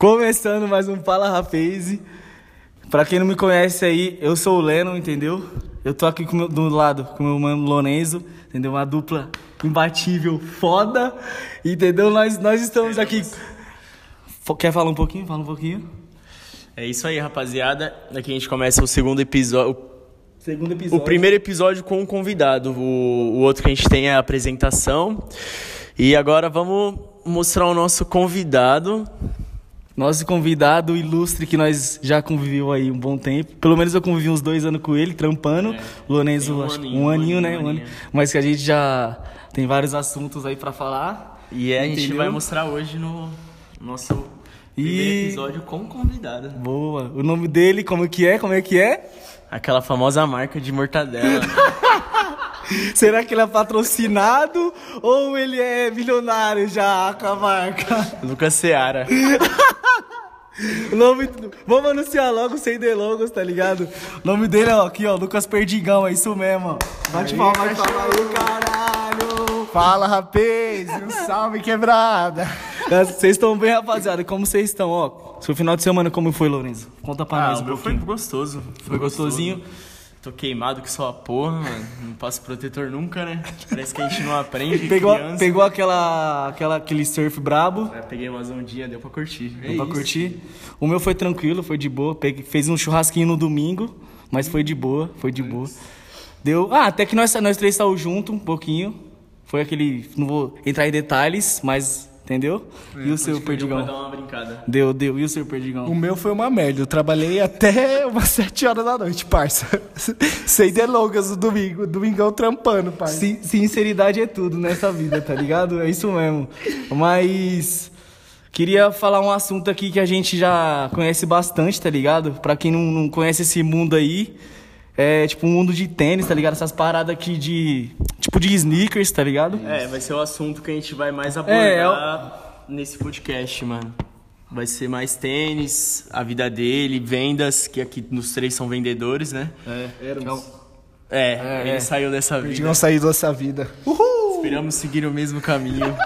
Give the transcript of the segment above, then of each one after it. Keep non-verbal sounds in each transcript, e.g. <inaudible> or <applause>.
Começando mais um Fala Rapaz. Pra quem não me conhece aí, eu sou o Leno, entendeu? Eu tô aqui com meu, do lado com o meu mano Lorenzo, entendeu? Uma dupla imbatível, foda, entendeu? Nós, nós estamos aqui. Quer falar um pouquinho? Fala um pouquinho. É isso aí, rapaziada. Aqui a gente começa o segundo episódio. Segundo O episódio. primeiro episódio com um convidado. O, o outro que a gente tem é a apresentação. E agora vamos mostrar o nosso convidado. Nosso convidado ilustre que nós já conviveu aí um bom tempo. Pelo menos eu convivi uns dois anos com ele, trampando. O Lorenzo, Tem um acho que aninho, um um aninho, aninho, né? um aninho. aninho. Mas que a gente já tem vários assuntos aí pra falar. E é, a gente vai mostrar hoje no nosso E- primeiro episódio com convidado. Boa. O nome dele, como que é? Como é que é? Aquela famosa marca de mortadela. <laughs> <laughs> Será que ele é patrocinado ou ele é milionário já com a marca? <laughs> Lucas Seara. <laughs> Nome. Vamos anunciar logo sem delongos, tá ligado? O nome dele é ó, aqui, ó, Lucas Perdigão, é isso mesmo, ó. Bate palma, bate palma aí, caralho! Fala, rapaz! Um salve quebrada! Vocês estão bem, rapaziada? Como vocês estão, ó? Seu final de semana como foi, Lorenzo? Conta pra Ah, nós o um meu foi pouquinho. gostoso. Foi gostosinho? Tô queimado que só a porra, mano. Não passo protetor nunca, né? Parece que a gente não aprende. Pegou, criança. pegou aquela, aquela, aquele surf brabo? É, peguei umas ondinhas, deu pra curtir. Deu pra curtir. O meu foi tranquilo, foi de boa. Peguei, fez um churrasquinho no domingo, mas foi de boa, foi de boa. Deu. Ah, até que nós, nós três saímos junto um pouquinho. Foi aquele. Não vou entrar em detalhes, mas. Entendeu? e o seu Deu perdigão? dar uma brincada. Deu, deu. E o seu perdigão? O meu foi uma merda. Eu trabalhei até <laughs> umas 7 horas da noite, parça. <laughs> Sem delongas no domingo. Domingão trampando, parça. Sin- Sinceridade é tudo nessa vida, tá ligado? É isso mesmo. Mas. Queria falar um assunto aqui que a gente já conhece bastante, tá ligado? Pra quem não, não conhece esse mundo aí, é tipo um mundo de tênis, tá ligado? Essas paradas aqui de. Tipo de sneakers, tá ligado? É, vai ser o assunto que a gente vai mais abordar É, nesse podcast, mano. Vai ser mais tênis, a vida dele, vendas, que aqui nos três são vendedores, né? É, É, ele é. saiu dessa vida. Perdigão sair dessa vida. Uhul! Esperamos seguir o mesmo caminho. <laughs>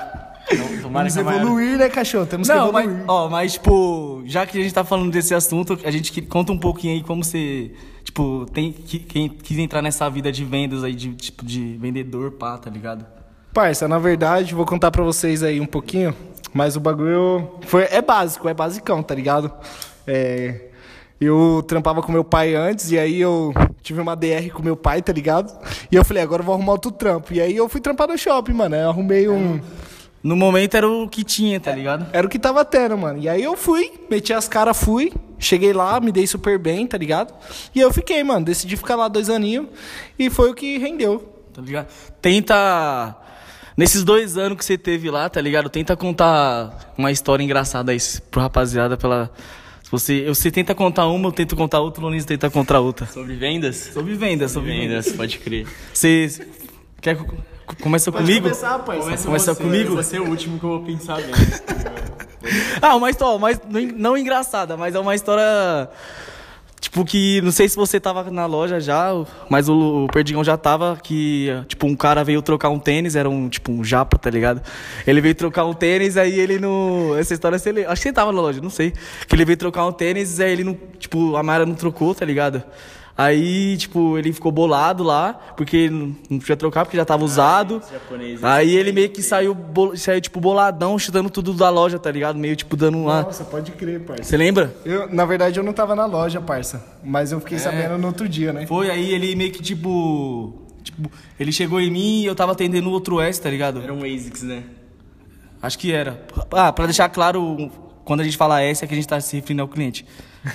Não, tomara Vamos que a maior- evoluir, né, cachorro? Temos Não, que mas, evoluir. ó, mas, tipo, já que a gente tá falando desse assunto, a gente conta um pouquinho aí como você, tipo, tem, que, quem quis entrar nessa vida de vendas aí, de, tipo, de vendedor, pá, tá ligado? Parça, na verdade, vou contar pra vocês aí um pouquinho, mas o bagulho foi, é básico, é basicão, tá ligado? É, eu trampava com meu pai antes, e aí eu tive uma DR com meu pai, tá ligado? E eu falei, agora eu vou arrumar outro trampo. E aí eu fui trampar no shopping, mano. Eu arrumei um. No momento era o que tinha, tá ligado? Era o que tava tendo, mano. E aí eu fui, meti as caras, fui. Cheguei lá, me dei super bem, tá ligado? E eu fiquei, mano. Decidi ficar lá dois aninhos. E foi o que rendeu. Tá ligado? Tenta. Nesses dois anos que você teve lá, tá ligado? Tenta contar uma história engraçada aí pro rapaziada pela. Se você, você tenta contar uma, eu tento contar outra, o Lonis tenta contar outra. Sobre vendas? Sobre vendas, sobre vendas. Vendas, pode crer. Você. Quer. Co- Começa comigo? começar, parça. Começa você, comigo? Você é o último que eu vou pensar bem. <laughs> Ah, uma história, mas não, não engraçada, mas é uma história. Tipo, que não sei se você tava na loja já, mas o, o Perdigão já tava. Que, tipo, um cara veio trocar um tênis, era um, tipo, um japa, tá ligado? Ele veio trocar um tênis, aí ele no. Essa história, você acho que você tava na loja, não sei. Que ele veio trocar um tênis, aí ele não. Tipo, a Mayra não trocou, tá ligado? Aí, tipo, ele ficou bolado lá, porque não podia trocar, porque já tava usado. japoneses. Aí ele meio que saiu, bol- saiu, tipo, boladão, chutando tudo da loja, tá ligado? Meio, tipo, dando uma. Nossa, pode crer, parça. Você lembra? Eu, na verdade, eu não tava na loja, parça. Mas eu fiquei sabendo no outro dia, né? Foi, aí ele meio que, tipo. Tipo, ele chegou em mim e eu tava atendendo o outro S, tá ligado? Era um ASICS, né? Acho que era. Ah, pra deixar claro, quando a gente fala S é que a gente tá se referindo ao cliente.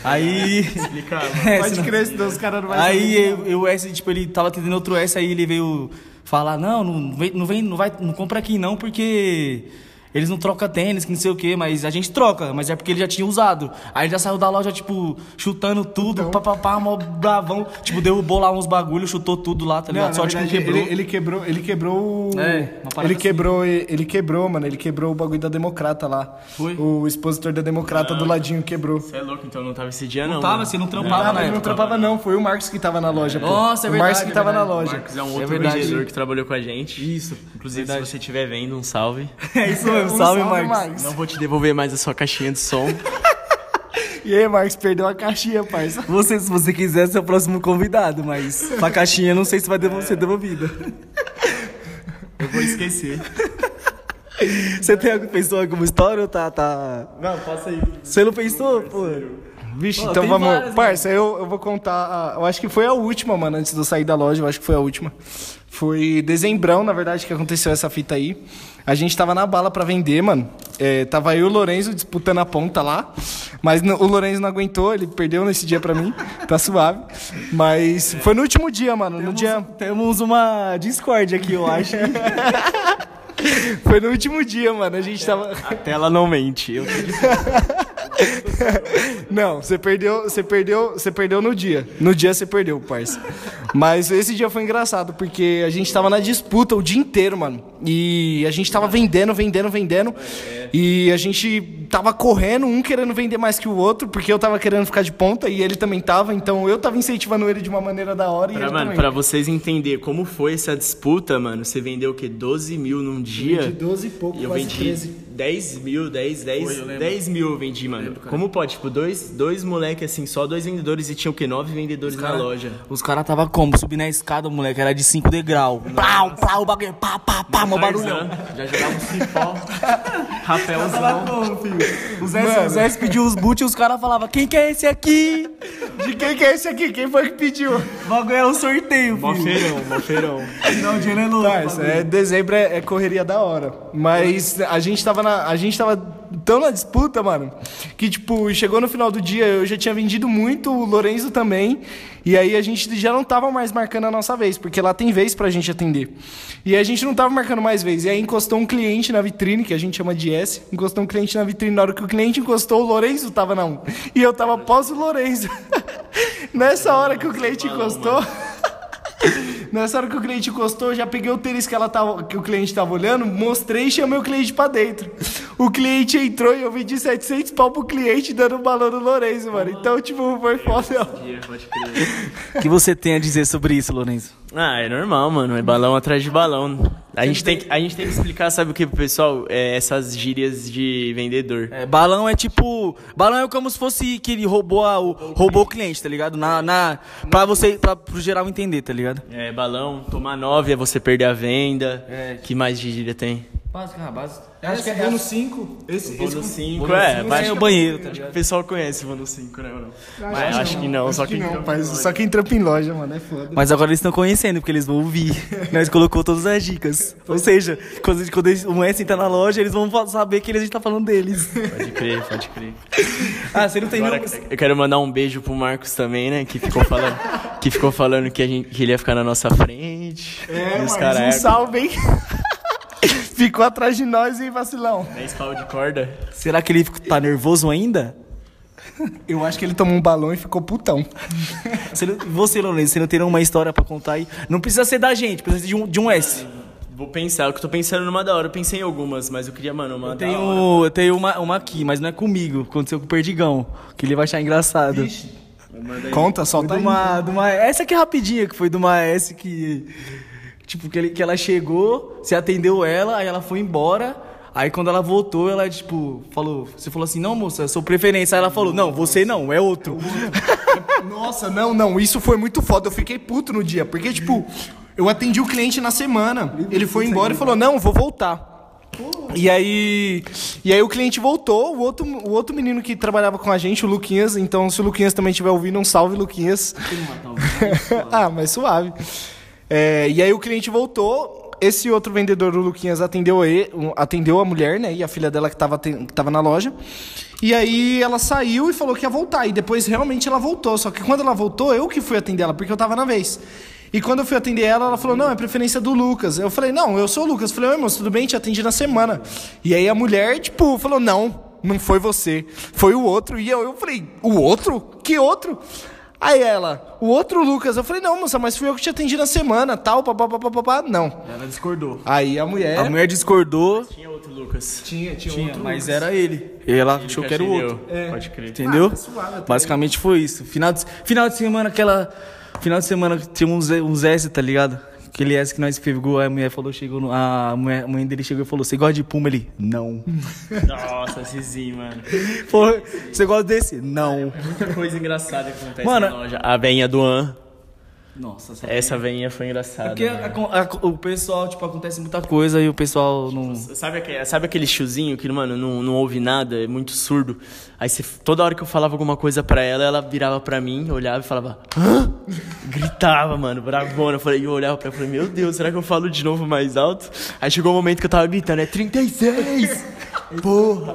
Aí. Explicava. <laughs> É, Pode crer, senão os caras não vão Aí eu, eu, o S, tipo, ele tava atendendo outro S, aí ele veio falar, não, não vem, não vem, não vai, não compra aqui não, porque eles não trocam tênis, que não sei o quê, mas a gente troca, mas é porque ele já tinha usado. Aí ele já saiu da loja, tipo, chutando tudo, Então. papapá, mó bravão, tipo, derrubou lá uns bagulho, chutou tudo lá, tá Não, ligado? na Sorte que não verdade, quebrou. Ele, ele quebrou, ele quebrou o. É, ele assim. quebrou, ele quebrou, mano. Ele quebrou o bagulho da Democrata lá. Foi? O expositor da Democrata do ladinho quebrou. Você é louco, então não tava esse dia, não. Não tava, mano. você não Não, trampava na ele não época. trampava, não. Foi o Marcos que tava na loja, pô. Nossa, é O Marcos verdade, que é tava na verdade. loja. Marcos é um É outro verdade. vendedor que trabalhou com a gente. Isso. Inclusive, Verdade. se você estiver vendo, um salve. <laughs> É isso mesmo, Um salve, Marcos. Não vou te devolver mais a sua caixinha de som. <laughs> E aí, Marcos, perdeu a caixinha, parça. Você, se você quiser, ser o próximo convidado, mas a caixinha não sei se vai ser devolvida. Eu vou esquecer. Você tem, pensou em alguma história ou tá, tá... Não, passa aí. Você não pensou, pô? Vixe, Pô, então vamos. várias, Parça, eu, eu vou contar. a- eu acho que foi a última, mano, antes de eu sair da loja. Eu acho que foi a última. Foi dezembrão, na verdade, que aconteceu essa fita aí. A gente tava na bala pra vender, mano. É, tava eu e o Lorenzo disputando a ponta lá. Mas o Lorenzo não aguentou, ele perdeu nesse dia pra mim. <laughs> Tá suave. Mas foi no último dia, mano. No dia. Temos uma Discord aqui, eu acho. <laughs> Foi no último dia, mano. A gente tava. A tela não mente. Eu <laughs> <laughs> Não, você perdeu, você perdeu, você perdeu no dia. No dia você perdeu, parça. Mas esse dia foi engraçado porque a gente tava na disputa o dia inteiro, mano. E a gente tava vendendo, vendendo, vendendo. E a gente tava correndo, um querendo vender mais que o outro, porque eu tava querendo ficar de ponta e ele também tava, então eu tava incentivando ele de uma maneira da hora e Pra, ele mano, também. pra vocês entenderem como foi essa disputa, mano, você vendeu o quê? 12 mil num dia? De 12 e pouco, E eu quase vendi 13. 10 mil, 10, 10, 10 mil eu vendi, mano. Como pode? Tipo, dois, dois moleque assim, só dois vendedores e tinha o quê? Nove vendedores na loja. Os caras tava como? Subindo a escada, moleque, era de 5 degrau. Pau, pau, o bagulho, pá, pá, pá, mó barulhão. Tarzan, Já jogava um cipó. <laughs> Rapelzão. O Zé, o Zé pediu os boot e os caras falavam, quem que é esse aqui? De quem que é esse aqui? Quem foi que pediu? O bagulho é um sorteio, Mó filho. feirão, mó feirão. Não, o dinheiro é louco. Parça, é, dezembro é, é correria da hora. Mas a gente tava na. A gente tava tão na disputa, mano, que, tipo, chegou no final do dia, eu já tinha vendido muito, o Lorenzo também. E aí a gente já não tava mais marcando a nossa vez, porque lá tem vez pra gente atender. E a gente não tava marcando mais vez. E aí encostou um cliente na vitrine, que a gente chama de S. Encostou um cliente na vitrine. Na hora que o cliente encostou, o Lorenzo tava na um. E eu tava pós o Lorenzo. <laughs> Nessa hora que o cliente encostou. Nessa hora que o cliente encostou, já peguei o tênis que, ela tava, que o cliente tava olhando, mostrei e chamei o cliente pra dentro. O cliente entrou e eu vendi 700 pau pro cliente dando um balão no Lourenço, mano. Então, tipo, foi foda. O que você tem a dizer sobre isso, Lourenço? Ah, é normal, mano. É balão atrás de balão. A gente, tem que, a gente tem que explicar, sabe o que pro pessoal? É essas gírias de vendedor. É, balão é tipo. Balão é como se fosse que ele roubou, a, o, roubou o cliente, tá ligado? Na, na, pra você, pra, pro geral entender, tá ligado? É, balão, tomar nove é você perder a venda. Que mais de gíria tem? Básico, ah, básico. Acho que é bônus 5. Esse, Bônus 5, bônus é. cinco mas é acho o que- banheiro, tá Acho que o pessoal conhece o bônus 5, né? Não? Mas acho que não, só quem que não. Só quem trampa em loja, mano, é foda. Mas agora eles estão conhecendo, porque eles vão ouvir. <laughs> Nós colocou todas as dicas. Ou seja, quando, quando eles- o S entrar na loja, eles vão saber que a gente tá falando deles. Pode crer, pode crer. <laughs> Ah, você não tem Agora, nenhum... eu quero mandar um beijo pro Marcos também, né? Que ficou falando que, ficou falando que, a gente, que ele ia ficar na nossa frente. É, os mas caras um é salve, hein? Ficou atrás de nós, hein, vacilão? 10 pau de corda. Será que ele tá nervoso ainda? <laughs> Eu acho que ele tomou um balão e ficou putão. Você, não- você, Lourenço, você não tem nenhuma história pra contar aí? Não precisa ser da gente, precisa ser de um, de um S. Vou pensar, eu que tô pensando numa da hora. Eu pensei em algumas, mas eu queria, mano, uma Eu da hora. tenho, eu tenho uma, uma aqui, mas não é comigo. Aconteceu com o Perdigão, que ele vai achar engraçado. Conta, Foi solta aí. uma, uma, essa aqui é rapidinha, que foi de uma S que. Tipo, que, ele, que ela chegou, você atendeu ela, aí ela foi embora. Aí quando ela voltou, ela, tipo, falou. Você falou assim, não, moça, eu sou preferência. Aí ela falou, não, você não, é outro. <laughs> Nossa, não, não, isso foi muito foda. Eu fiquei puto no dia, porque, tipo, eu atendi o cliente na semana. Ele foi embora e falou: Não, vou voltar. E aí, e aí o cliente voltou, o outro, o outro menino que trabalhava com a gente, o Luquinhas, então se o Luquinhas também estiver ouvindo, um salve, Luquinhas. <laughs> ah, mas suave. É, e aí o cliente voltou, esse outro vendedor, o Luquinhas, atendeu, ele, atendeu a mulher, né, e a filha dela que estava que tava na loja. E aí ela saiu e falou que ia voltar, e depois realmente ela voltou, só que quando ela voltou, eu que fui atender ela, porque eu tava na vez. E quando eu fui atender ela, ela falou: Não, é preferência do Lucas. Eu falei: Não, eu sou o Lucas. Eu falei: Oi, moço, tudo bem? Te atendi na semana. E aí a mulher, tipo, falou: Não, não foi você. Foi o outro. E eu, eu falei: O outro? Que outro? Aí ela, o outro Lucas. Eu falei: Não, moça, mas fui eu que te atendi na semana, tal, papapá, papapá. Não. Ela discordou. Aí a mulher. A mulher discordou, Tinha outro Lucas. Tinha, tinha, tinha, outro mas Lucas. era ele. E ela achou que era o outro. Pode crer. Entendeu? Ah, tá suave. Basicamente foi isso. Final de, final de semana, aquela. Final de semana tinha uns, uns S, tá ligado? Aquele S que nós pegou, a mulher falou, chegou, a, mulher, a mãe dele chegou e falou, você gosta de Puma? Ele, não. Nossa, Cizinho, mano. Pô, você gosta desse? Não. Muita coisa engraçada que acontece Mano- na loja. A veinha do An. Nossa, Essa veinha foi engraçada. Porque mano. a- a- o pessoal, tipo, acontece muita coisa e o pessoal não... Sabe aquele, sabe aquele tiozinho que, mano, não, não ouve nada, é muito surdo? Aí você, toda hora que eu falava alguma coisa pra ela, ela virava pra mim, olhava e falava, hã? Gritava, mano, bravona. Eu falei, eu olhava pra ela e falei, meu Deus, será que eu falo de novo mais alto? Aí chegou o momento que eu tava gritando, é 36! Porra!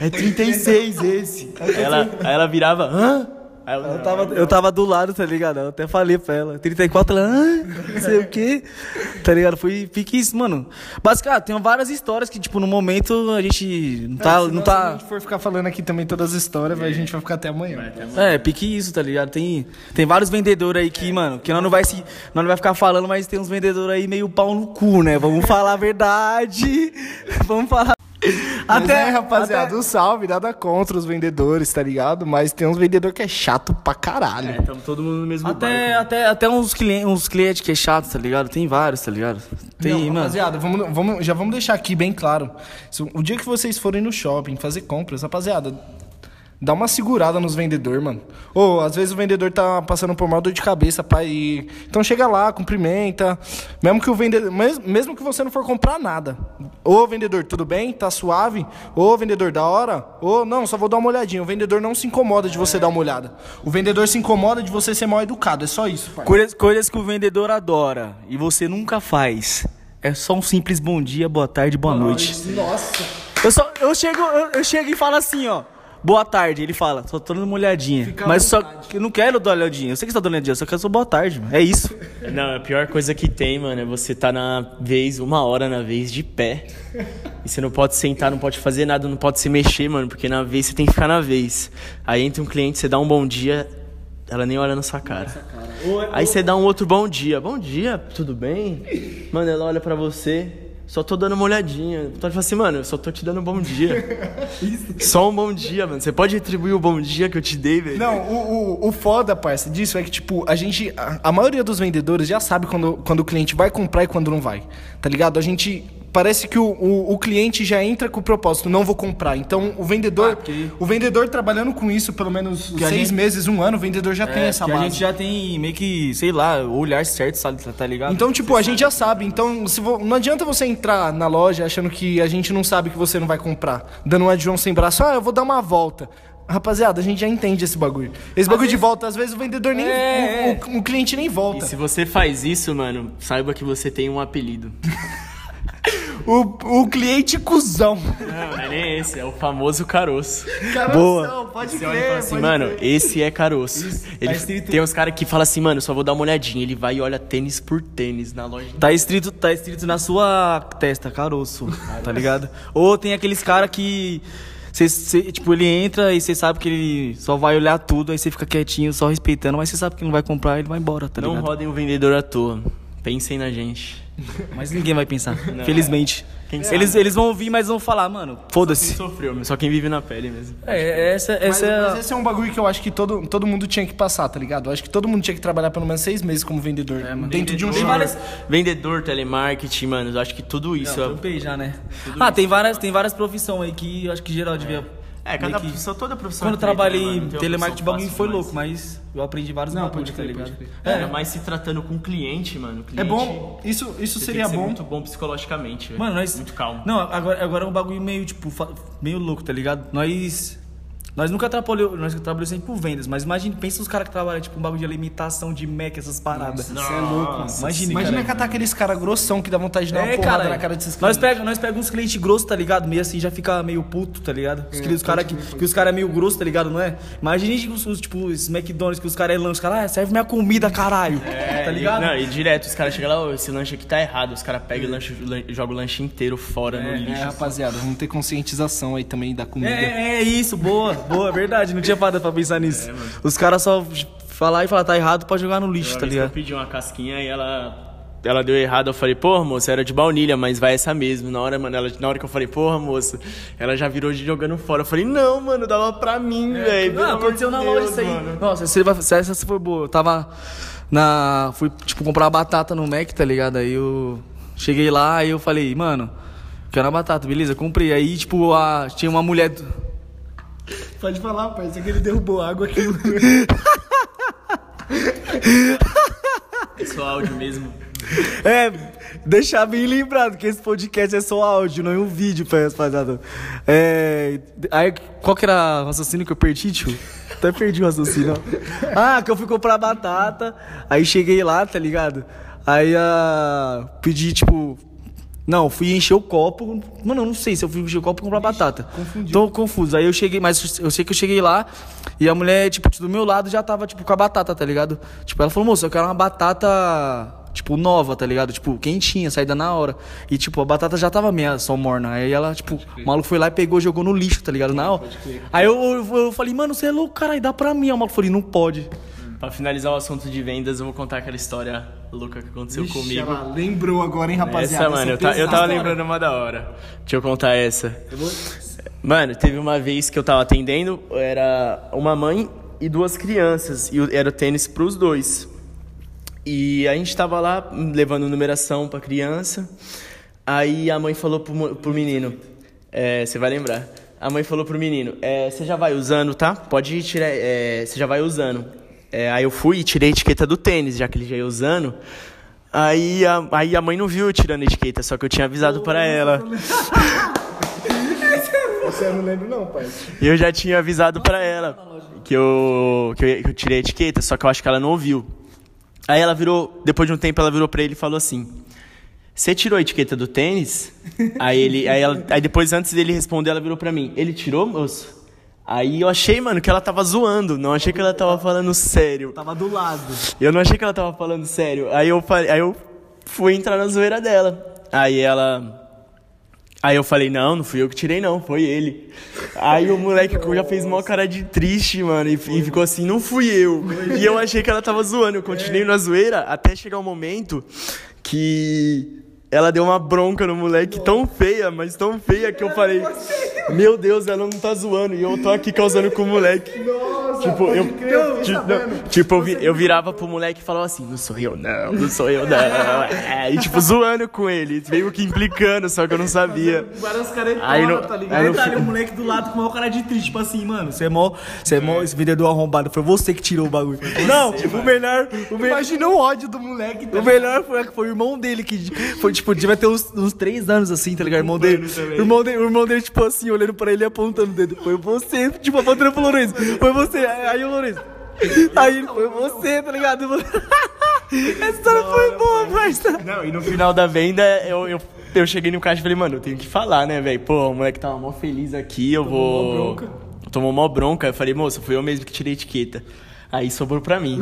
É 36 esse! Aí ela, aí ela virava, hã? Aí eu, Eu tava, eu tava do lado, tá ligado? Eu até falei pra ela. 34, ela, ah, não sei o quê. Tá ligado? Foi, fique isso, mano. Basicamente, tem várias histórias que, tipo, no momento a gente não tá. É, Se não Se a tá... gente for ficar falando aqui também todas as histórias, a gente vai ficar até amanhã. É, pique isso, tá ligado? Tem, tem vários vendedores aí que, mano, que nós não vai se. Nós não vai ficar falando, mas tem uns vendedores aí meio pau no cu, né? Vamos falar a verdade. <laughs> Vamos falar. Mas é, rapaziada, um salve, nada contra os vendedores, tá ligado? Mas tem uns vendedores que é chato pra caralho. É, tamo todo mundo no mesmo Até, barco. até, até uns clientes, uns clientes que é chato, tá ligado? Tem vários, tá ligado? Tem, Não, mano. rapaziada, vamos, vamos, já vamos deixar aqui bem claro. Se- O dia que vocês forem no shopping fazer compras, rapaziada, dá uma segurada nos vendedores, mano. Ou às vezes o vendedor tá passando por mal dor de cabeça, pai. E... Então chega lá, cumprimenta. Mesmo que o vendedor. mes- Mesmo que você não for comprar nada. Ô vendedor, tudo bem? Tá suave? Ô vendedor, da hora? Ô, não, só vou dar uma olhadinha. O vendedor não se incomoda de você dar uma olhada. O vendedor se incomoda de você ser mal educado. É só isso, pai. Coisas, coisas que o vendedor adora e você nunca faz. É só um simples bom dia, boa tarde, boa noite. Nossa. Eu, só, eu, chego, eu, eu chego e falo assim, ó. Boa tarde. Ele fala, só tô dando uma olhadinha. Fica Mas só que eu não quero dar uma olhadinha. Eu sei que você tá dando uma olhadinha, eu só quero só boa tarde, mano. É isso. Não, a pior coisa que tem, mano, é você tá na vez, uma hora na vez, de pé. E você não pode sentar, não pode fazer nada, não pode se mexer, mano, porque na vez você tem que ficar na vez. Aí entra um cliente, você dá um bom dia, ela nem olha na sua cara. Aí você dá um outro bom dia. Bom dia, tudo bem? Mano, ela olha pra você. Só tô dando uma olhadinha. Então ele fala assim, mano, eu só tô te dando um bom dia. <laughs> Só um bom dia, mano. Você pode retribuir o bom dia que eu te dei, velho? Não, o, o, o foda, parça, disso é que, tipo, a gente. A, a maioria dos vendedores já sabe quando, quando o cliente vai comprar e quando não vai. Tá ligado? A gente. Parece que o, o, o cliente já entra com o propósito, não vou comprar. Então, o vendedor. Ah, O vendedor trabalhando com isso pelo menos Que seis gente- meses, um ano, o vendedor já tem essa que base. a gente já tem meio que, sei lá, o olhar certo, sabe, tá- tá ligado? Então, tipo, a gente já sabe. Então, se vo- não adianta você entrar na loja achando que a gente não sabe que você não vai comprar. Dando uma de João sem braço, ah, eu vou dar uma volta. Rapaziada, a gente já entende esse bagulho. Esse bagulho de volta, às vezes o vendedor nem. É, o, o- o cliente nem E volta. se você faz isso, mano, saiba que você tem um apelido. <laughs> O, o cliente cuzão. Não, não é nem esse, é o famoso caroço. Boa. pode Você olha e fala assim, mano, esse é caroço. Ele, escrito- Tem uns caras que falam assim, mano, só vou dar uma olhadinha. Ele vai e olha tênis por tênis na loja. Tá escrito, tá escrito na sua testa, caroço, tá ligado? Ou tem aqueles cara que. Cê, cê- tipo, ele entra e você sabe que ele só vai olhar tudo, aí você fica quietinho, só respeitando, mas você sabe que não vai comprar, ele vai embora, tá Não ligado? rodem o vendedor à toa. Pensem na gente. Mas ninguém vai pensar, <laughs> felizmente. Quem sabe? Eles, eles vão ouvir, mas vão falar, mano, foda-se. sofreu, mas só quem vive na pele mesmo. É, essa, Mas, essa é. mas esse é um bagulho que eu acho que todo, todo mundo tinha que passar, tá ligado? Eu acho que todo mundo tinha que trabalhar pelo menos seis meses como vendedor. dentro de um Tem várias... Vendedor, telemarketing, mano, eu acho que tudo isso... Não, é- já, né? Ah, tem várias, tem várias profissões aí que eu acho que geral devia. É, cada que- profissão, toda profissão Quando eu é trabalhei em telemarketing, o bagulho foi demais. louco, mas eu aprendi vários Não, bagulhos, pode tá ligado? É, ainda mais se tratando com cliente, mano. Cliente, É bom, isso, isso você seria tem que ser bom. muito bom psicologicamente. Mano, nós. Muito calmo. Não, agora, agora é um bagulho meio, tipo, meio louco, tá ligado? Nós. Nós nunca trabalhamos, nós trabalhamos sempre por vendas, mas imagina, pensa os caras que trabalham, tipo, um bagulho de alimentação, de Mac, essas paradas. Isso é louco. mano. Imagina, Imagina cara. catar aqueles caras grossão que dá vontade de dar uma É, porrada cara, na cara desses nós clientes. pega, nós pega uns clientes grossos, tá ligado? Meio assim, já fica meio puto, tá ligado? Os, os caras que, que os caras é meio grosso, tá ligado? Não é? Imagina os, os, tipo, os McDonald's que os caras é lanche, os caras, ah, serve minha comida, caralho. É, tá ligado? E, não, e direto, os caras chegam lá, "Ô, esse lanche aqui tá errado. Os caras pegam e lanche- lan- jogam o lanche inteiro fora no É, lixo. rapaziada, vamos ter conscientização aí também da comida. É, é isso, boa, boa, é verdade. Não tinha parado pra pensar nisso. Os caras só falar e falar tá errado, pode jogar no lixo, tá que eu ligado? pedi uma casquinha e ela. Ela deu errado, eu falei, porra, moça, era de baunilha, mas vai essa mesmo. Na hora, mano, ela, na hora que eu falei, porra, moça, ela já virou de jogando fora. Eu falei, não, mano, dava pra mim, velho. pelo Ah, amor aconteceu na loja isso aí. mano. Nossa, essa, vai- essa foi boa. Eu tava na. Fui, tipo, comprar batata no Mac, tá ligado? Aí eu. Cheguei lá e eu falei, mano, quero uma batata, beleza? Comprei. Aí, tipo, a, tinha uma mulher. Pode falar, parece que ele derrubou água aqui. Só áudio mesmo. É, deixar bem lembrado que esse podcast é só áudio, não é um vídeo, pra rapaziada. É. Aí, qual que era o raciocínio que eu perdi, tio? Até perdi o raciocínio. ó. Ah, que eu fui comprar batata, aí cheguei lá, tá ligado? Aí ah, pedi, tipo. Não, fui encher o copo. Mano, eu não sei se eu fui encher o copo e comprar batata. Tô confuso. Aí eu cheguei, mas eu sei que eu cheguei lá e a mulher, tipo, do meu lado já tava, tipo, com a batata, tá ligado? Tipo, ela falou, moça, eu quero uma batata, tipo, nova, tá ligado? Tipo, quentinha, saída na hora. E, tipo, a batata já tava meia só morna. Aí ela, tipo, o maluco foi lá e pegou jogou no lixo, tá ligado? Na hora. Aí eu, eu, eu falei, mano, você é louco, caralho, dá pra mim. Aí o maluco falou, não pode. Pra finalizar o assunto de vendas, eu vou contar aquela história louca que aconteceu Ixi, comigo. ela lembrou agora, hein, rapaziada? Essa, mano, eu, é ta- eu tava lembrando uma da hora. Deixa eu contar essa. Mano, teve uma vez que eu tava atendendo, era uma mãe e duas crianças, e era o tênis pros dois. E a gente tava lá levando numeração pra criança, aí a mãe falou pro, pro menino, é, você vai lembrar, a mãe falou pro menino, é, você já vai usando, tá? Pode ir tirar, é, você já vai usando. É, aí eu fui e tirei a etiqueta do tênis, já que ele já ia usando. Aí a, aí a mãe não viu eu tirando a etiqueta, só que eu tinha avisado pra ela. Você eu não lembro, não, pai. E eu já tinha avisado pra ela que eu, que, eu, que eu tirei a etiqueta, só que eu acho que ela não ouviu. Aí ela virou, depois de um tempo, ela virou pra ele e falou assim: Você tirou a etiqueta do tênis? aí ele, aí, ela, aí depois, antes dele responder, ela virou pra mim: Ele tirou, moço? Aí eu achei, mano, que ela tava zoando, não achei que ela tava falando sério. Tava do lado. Eu não achei que ela tava falando sério. Aí eu, aí eu fui entrar na zoeira dela. Aí ela. Aí eu falei, não, não fui eu que tirei, não, foi ele. Aí o moleque já fez uma cara de triste, mano, e, e ficou assim, não fui eu. E eu achei que ela tava zoando. Eu continuei na zoeira até chegar um momento que ela deu uma bronca no moleque tão feia, mas tão feia que eu falei, meu Deus, ela não tá zoando. E eu tô aqui causando com o moleque. Tipo, eu, ti- não, tipo, eu, vi- eu virava pro moleque e falava assim, não sou eu não, não sou eu não. É, e tipo, zoando com ele, meio que implicando, só que eu não sabia. Várias caretonas, Aí no- tá ligado? Aí o moleque do lado com uma cara de triste, tipo assim, mano, você é mó, você é mó, esse vendedor arrombado, foi você que tirou o bagulho. Não, tipo, o melhor, o melhor, Imagina o ódio do moleque. tá o melhor foi, foi o irmão dele, que foi, tipo, devia ter uns, uns três anos assim, tá ligado? O irmão dele, o irmão dele, o irmão dele, tipo assim, olhando pra ele e apontando o dedo. Foi você, tipo, apontando pro Lourenço. Foi você, aí o Lourenço. Aí ele, foi você, tá ligado? <laughs> Essa história foi boa, parça. Não, e no final da venda, eu, eu, eu cheguei no caixa e falei, mano, eu tenho que falar, né, velho? Pô, o moleque tava mó feliz aqui, eu vou. Tomou mó bronca. Eu falei, moça, fui eu mesmo que tirei a etiqueta. Aí sobrou pra mim.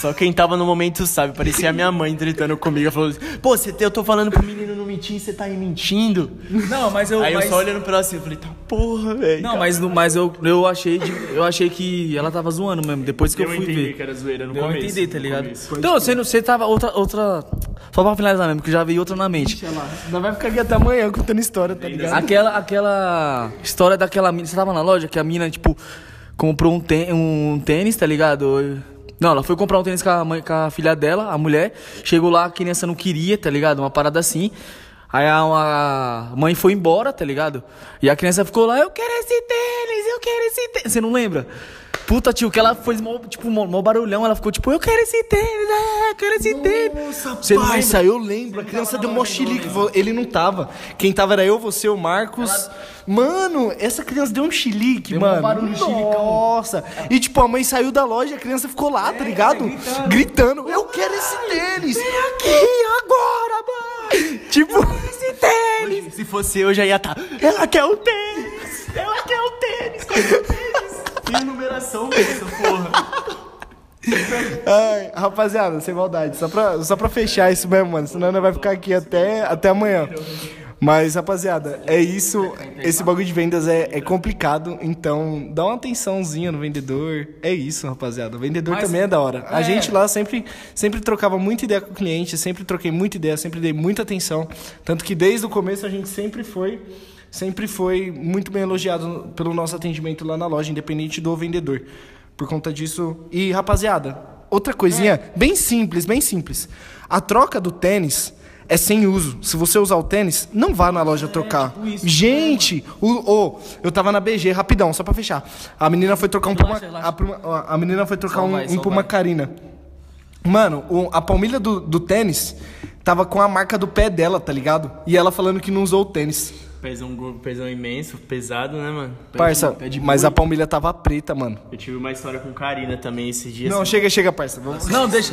Só quem tava no momento sabe, parecia a minha mãe tretando comigo. Falou assim, pô, você, eu tô falando pro menino não mentir, você tá aí mentindo? Não, mas eu. Aí eu mas- só olhando pra ela assim, eu falei, tá porra, velho. Não, mas, no- mas eu, eu achei de- eu achei que ela tava zoando mesmo, depois que eu, eu fui entendi ver. que era zoeira no Deu a começo. entender, tá no ligado? começo. Então, você, não- você tava outra, outra. Só pra finalizar mesmo, que já veio outra na mente. Ainda vai ficar aqui até amanhã contando história, tá ligado? Aquela, aquela história daquela mina. Você tava na loja que a mina, tipo, comprou um, um tênis, tá ligado? Não, ela foi comprar um tênis com a, mãe, com a filha dela, a mulher. Chegou lá, a criança não queria, tá ligado? Uma parada assim. Aí a mãe foi embora, tá ligado? E a criança ficou lá, eu quero esse tênis, eu quero esse tênis. Você não lembra? Puta, tio, que ela fez mó, tipo, mó, mó barulhão. Ela ficou tipo, eu quero esse tênis, ah, eu quero esse tênis. Você não lembra? Nossa, eu lembro. A criança deu mó chilique. Ele não tava. Quem tava era eu, você, o Marcos. Mano, essa criança deu um chilique, Deu um mano. barulho chilicão. Nossa. E tipo, a mãe saiu da loja, a criança ficou lá, tá ligado? Gritando. Eu quero esse tênis. Vem aqui agora, mãe. <laughs> Tipo, esse tênis. Se fosse eu, já ia estar. Ela quer o tênis! Ela quer o tênis! Quer o tênis! Tem numeração, essa porra. Ai, rapaziada, sem maldade. Só pra, só pra fechar isso mesmo, mano. Senão nós vai ficar aqui até, até amanhã. Mas, rapaziada, é isso. Esse bagulho de vendas é, é complicado. Então, dá uma atençãozinha no vendedor. É isso, rapaziada. O vendedor Mas- também é da hora. A é. gente lá sempre, sempre trocava muita ideia com o cliente. Sempre troquei muita ideia, sempre dei muita atenção. Tanto que desde o começo a gente sempre foi. Sempre foi muito bem elogiado pelo nosso atendimento lá na loja, independente do vendedor. Por conta disso. E, rapaziada, outra coisinha bem simples, bem simples. A troca do tênis é sem uso. Se você usar o tênis, não vá na loja trocar. tipo isso. Gente, o, ô, eu tava na BG, rapidão, só pra fechar. A menina foi trocar um Puma, Relaxa, relaxa. a, a menina foi trocar Só um, vai, um Puma vai. Carina. Mano, o- a palmilha do, do tênis tava com a marca do pé dela, tá ligado? E ela falando que não usou o tênis. Pezão, gordo, pezão imenso, pesado, né, mano? Parça, pé de mas a palmilha tava preta, mano. Eu tive uma história com Karina também esses dias. Não, chega, chega, parça. Vamos... Não, deixa.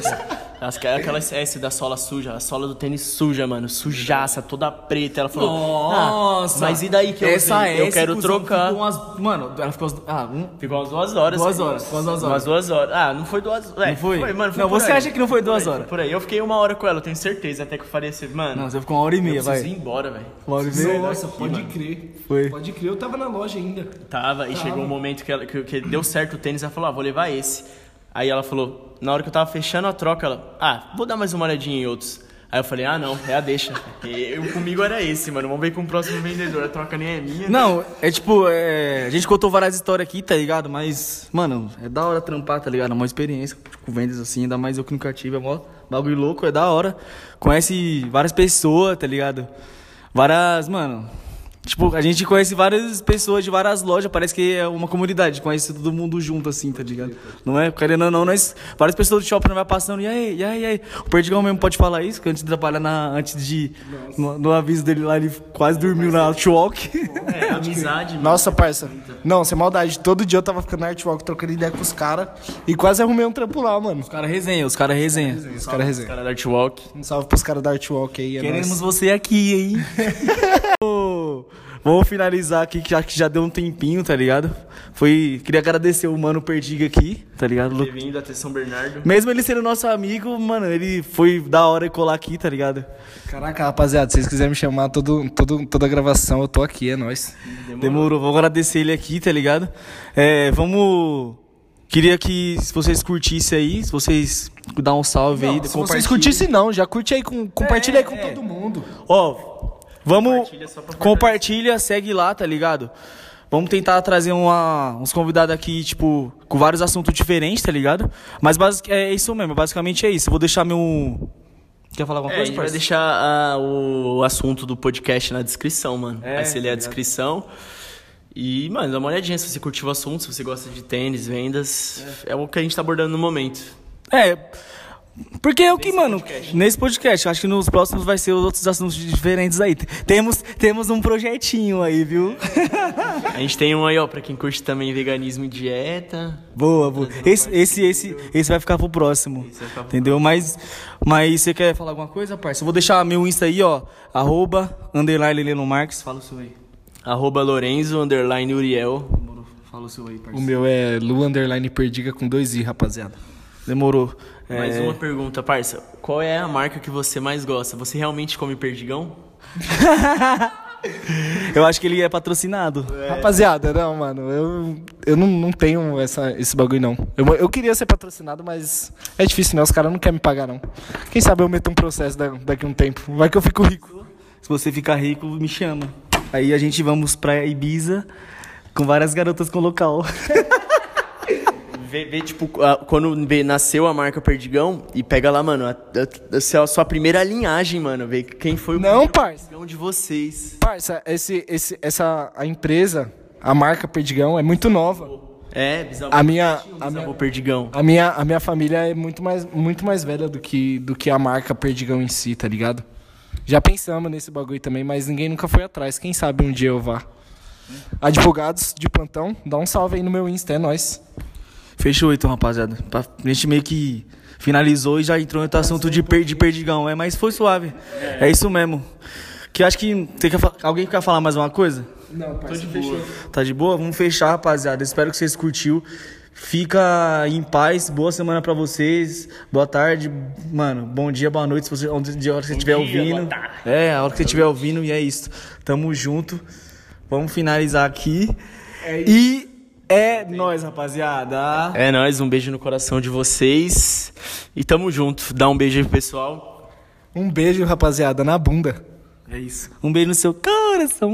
Acho que é aquela S da sola suja, a sola do tênis suja, mano, sujaça, toda preta. Ela falou, Nossa. "Ah, mas e daí que eu Essa eu S, quero trocar. ficou umas- Mano, ela ficou. Ah, um. Ficou umas duas horas. Duas né? horas, ficou umas duas horas. Umas duas horas. Ah, não foi duas horas. Não foi? mano, foi Não, você aí. acha que não foi duas Por aí, horas? Por aí. Eu fiquei uma hora com ela, eu tenho certeza. Até que eu falei assim, mano, Não, você ficou uma hora e eu meia, preciso vai. ir embora, velho. Uma hora e meia. Nossa, daqui, pode mano. crer. Foi. Pode crer, eu tava na loja ainda. Tava, e chegou um momento que, ela, que, que deu certo o tênis, ela falou, ah, vou levar esse. Aí ela falou, na hora que eu tava fechando a troca, ela, ah, vou dar mais uma olhadinha em outros. Aí eu falei, ah, não, é a deixa. <laughs> Eu, comigo era esse, mano, vamos ver com o próximo vendedor, a troca nem é minha. Não, é tipo, é, a gente contou várias histórias aqui, tá ligado? Mas, mano, é da hora trampar, tá ligado? É uma experiência com vendas assim, ainda mais eu que nunca tive, é mó bagulho louco, é da hora. Conhece várias pessoas, tá ligado? Várias, mano. Tipo, a gente conhece várias pessoas de várias lojas, parece que é uma comunidade, conhece todo mundo junto, assim, tá ligado? Não é? Querendo ou não, nós. Várias pessoas do shopping vai passando, e aí, e aí, e aí? O Perdigão mesmo pode falar isso, que antes de trabalhar na. Antes de. No, no aviso dele lá, ele quase dormiu na Outwalk. É, <laughs> amizade, mano. Nossa, parça. Não, sem maldade. Todo dia eu tava ficando na Artwalk trocando ideia com os caras e quase arrumei um trampo lá, mano. Os caras resenham, os caras resenham. Os caras Os resenham. caras da Artwalk. Um salve pros caras da Artwalk aí. É Queremos nóis. você aqui, hein? <laughs> Vamos finalizar aqui, que já, que já deu um tempinho, tá ligado? Foi. Queria agradecer o mano Perdiga aqui, tá ligado? Lu- Ter vindo até São Bernardo. Mesmo ele sendo nosso amigo, mano, ele foi da hora e colar aqui, tá ligado? Caraca, rapaziada, se vocês quiserem me chamar todo, todo, toda a gravação, eu tô aqui, é nóis. Demorou, vou agradecer ele aqui, tá ligado? É, vamos. Queria que se vocês curtissem aí, se vocês dar um salve aí, Não, se vocês curtissem não, já curte aí, com, compartilha aí com é. todo mundo. Ó, vamos. Compartilha Compartilha, segue lá, tá ligado? Vamos tentar trazer uma- uns convidados aqui, tipo, com vários assuntos diferentes, tá ligado? Mas basic, é isso mesmo, basicamente é isso. Eu vou deixar meu. Quer falar alguma É, a coisa, gente vai deixar ah, o assunto do podcast na descrição, mano. É, vai ser ler a tá descrição. E, mano, dá uma olhadinha se você curtiu o assunto, se você gosta de tênis, vendas. É, o que a gente tá abordando no momento. É. Porque é o que, mano, nesse podcast, acho que nos próximos vai ser os outros assuntos diferentes aí. Temos, temos um projetinho aí, viu? <laughs> A gente tem um aí, ó, pra quem curte também veganismo e dieta. Boa, boa. Esse, esse, esse, esse vai ficar pro próximo. vai ficar pro Entendeu? Mas, mas você quer falar alguma coisa, parça? Eu vou deixar meu Insta aí, ó. Arroba, underline Leno Marques. Fala o seu aí. Arroba Lorenzo, underline Uriel. Demorou. Fala o seu aí, parça. O meu é Lu Underline Perdiga com dois i, rapaziada. Demorou. Mais É, uma pergunta, parça. Qual é a marca que você mais gosta? Você realmente come perdigão? <laughs> Eu acho que ele é patrocinado. Rapaziada, não, mano, eu, eu não, não tenho essa, esse bagulho, não. Eu, eu queria ser patrocinado, mas é difícil, né? Os caras não querem me pagar, não. Quem sabe eu meto um processo da- daqui a um tempo. Vai que eu fico rico. Se você ficar rico, me chama. Aí a gente vamos pra Ibiza com várias garotas com local. <laughs> Vê, vê, tipo, a- quando vê, nasceu a marca Perdigão e pega lá, mano, a, a- a sua- a sua primeira linhagem, mano. Vê quem foi o Não, parça. Perdigão de vocês. Parça, esse, esse, essa, a empresa, a marca Perdigão, é muito nova. É, bisavô. A minha- a minha- Perdigão. A minha, a minha família é muito mais, muito mais velha do que, do que a marca Perdigão em si, tá ligado? Já pensamos nesse bagulho também, mas ninguém nunca foi atrás. Quem sabe um dia eu vá. Advogados de plantão, dá um salve aí no meu Insta, é nóis. Fechou então, rapaziada. A gente meio que finalizou e já entrou no assunto de, per, de perdigão. É, mas foi suave. É, isso mesmo. Que acho que. Tem que alguém quer falar mais uma coisa? Não, parça, fechou. Tá de boa? Vamos fechar, rapaziada. Espero que vocês curtiu. Fica em paz. Boa semana pra vocês. Boa tarde, mano. Bom dia, boa noite. Se você, onde de hora que você estiver ouvindo. boa tarde. É, a hora que você estiver ouvindo e é isso. Tamo junto. Vamos finalizar aqui. e é nóis, rapaziada. É nóis, um beijo no coração de vocês. E tamo junto. Dá um beijo aí pro pessoal. Um beijo, rapaziada, na bunda. É isso. Um beijo no seu coração.